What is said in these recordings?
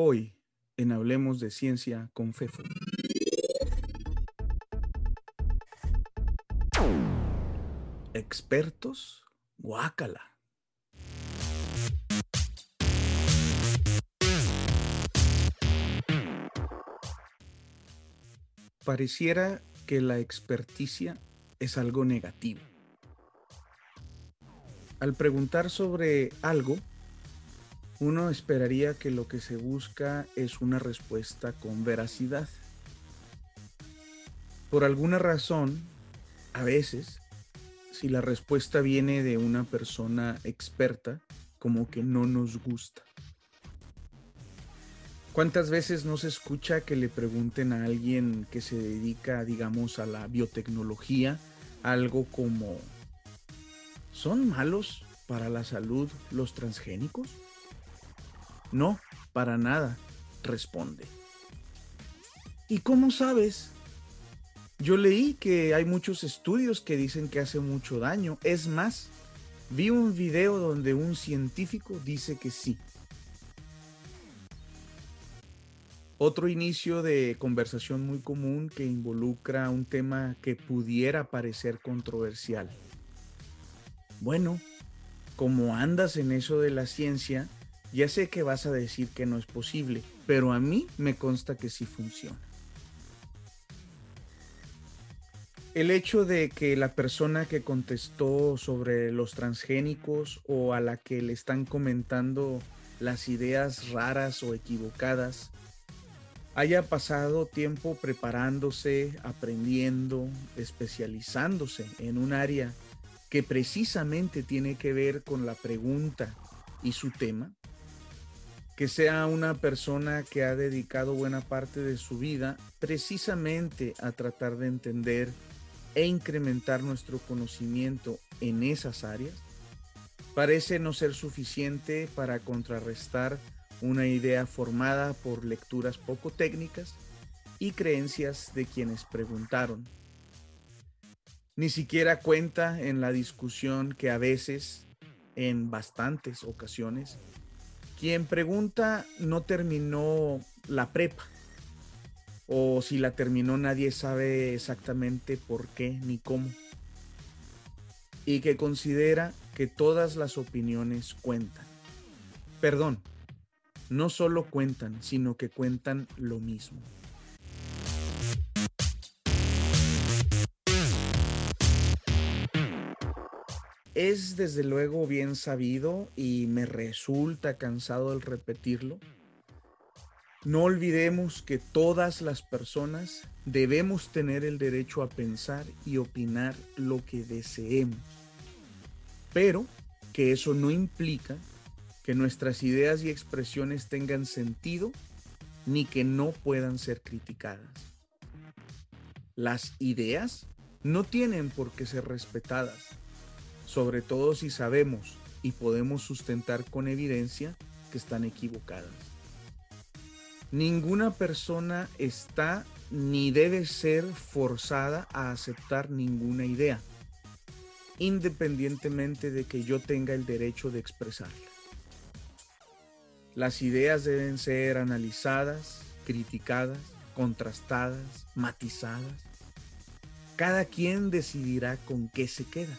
Hoy en Hablemos de Ciencia con Fefo. Expertos, guácala. Pareciera que la experticia es algo negativo. Al preguntar sobre algo, uno esperaría que lo que se busca es una respuesta con veracidad. Por alguna razón, a veces, si la respuesta viene de una persona experta, como que no nos gusta. ¿Cuántas veces no se escucha que le pregunten a alguien que se dedica, digamos, a la biotecnología, algo como, ¿son malos para la salud los transgénicos? No, para nada, responde. ¿Y cómo sabes? Yo leí que hay muchos estudios que dicen que hace mucho daño. Es más, vi un video donde un científico dice que sí. Otro inicio de conversación muy común que involucra un tema que pudiera parecer controversial. Bueno, como andas en eso de la ciencia, ya sé que vas a decir que no es posible, pero a mí me consta que sí funciona. El hecho de que la persona que contestó sobre los transgénicos o a la que le están comentando las ideas raras o equivocadas haya pasado tiempo preparándose, aprendiendo, especializándose en un área que precisamente tiene que ver con la pregunta y su tema, que sea una persona que ha dedicado buena parte de su vida precisamente a tratar de entender e incrementar nuestro conocimiento en esas áreas, parece no ser suficiente para contrarrestar una idea formada por lecturas poco técnicas y creencias de quienes preguntaron. Ni siquiera cuenta en la discusión que a veces, en bastantes ocasiones, quien pregunta no terminó la prepa. O si la terminó nadie sabe exactamente por qué ni cómo. Y que considera que todas las opiniones cuentan. Perdón, no solo cuentan, sino que cuentan lo mismo. Es desde luego bien sabido y me resulta cansado el repetirlo. No olvidemos que todas las personas debemos tener el derecho a pensar y opinar lo que deseemos, pero que eso no implica que nuestras ideas y expresiones tengan sentido ni que no puedan ser criticadas. Las ideas no tienen por qué ser respetadas sobre todo si sabemos y podemos sustentar con evidencia que están equivocadas. Ninguna persona está ni debe ser forzada a aceptar ninguna idea, independientemente de que yo tenga el derecho de expresarla. Las ideas deben ser analizadas, criticadas, contrastadas, matizadas. Cada quien decidirá con qué se queda.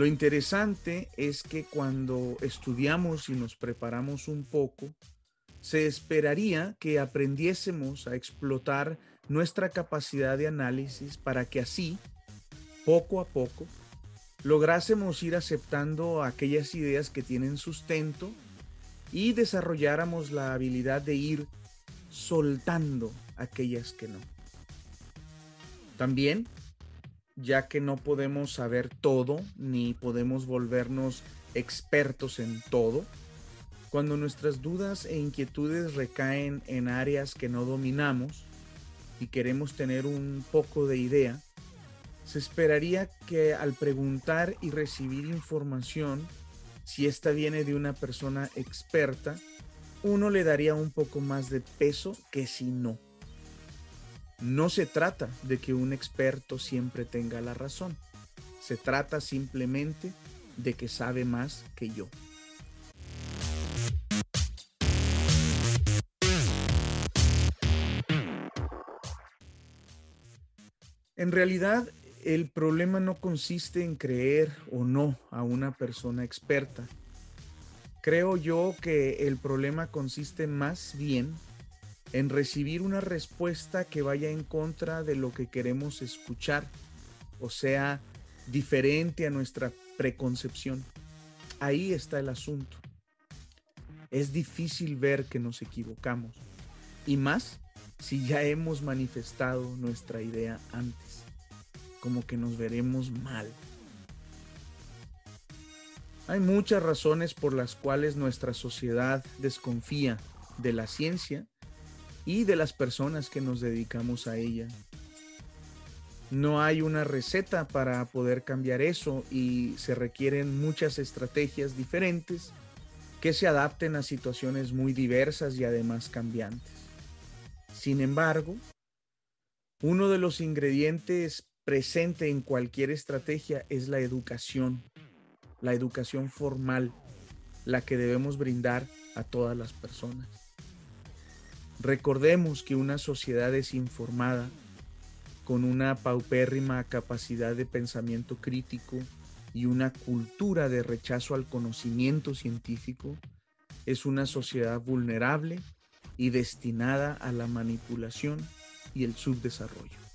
Lo interesante es que cuando estudiamos y nos preparamos un poco, se esperaría que aprendiésemos a explotar nuestra capacidad de análisis para que así, poco a poco, lográsemos ir aceptando aquellas ideas que tienen sustento y desarrolláramos la habilidad de ir soltando aquellas que no. También ya que no podemos saber todo ni podemos volvernos expertos en todo. Cuando nuestras dudas e inquietudes recaen en áreas que no dominamos y queremos tener un poco de idea, se esperaría que al preguntar y recibir información, si esta viene de una persona experta, uno le daría un poco más de peso que si no. No se trata de que un experto siempre tenga la razón. Se trata simplemente de que sabe más que yo. En realidad, el problema no consiste en creer o no a una persona experta. Creo yo que el problema consiste más bien en recibir una respuesta que vaya en contra de lo que queremos escuchar, o sea, diferente a nuestra preconcepción. Ahí está el asunto. Es difícil ver que nos equivocamos, y más si ya hemos manifestado nuestra idea antes, como que nos veremos mal. Hay muchas razones por las cuales nuestra sociedad desconfía de la ciencia y de las personas que nos dedicamos a ella. No hay una receta para poder cambiar eso y se requieren muchas estrategias diferentes que se adapten a situaciones muy diversas y además cambiantes. Sin embargo, uno de los ingredientes presente en cualquier estrategia es la educación, la educación formal, la que debemos brindar a todas las personas. Recordemos que una sociedad desinformada, con una paupérrima capacidad de pensamiento crítico y una cultura de rechazo al conocimiento científico, es una sociedad vulnerable y destinada a la manipulación y el subdesarrollo.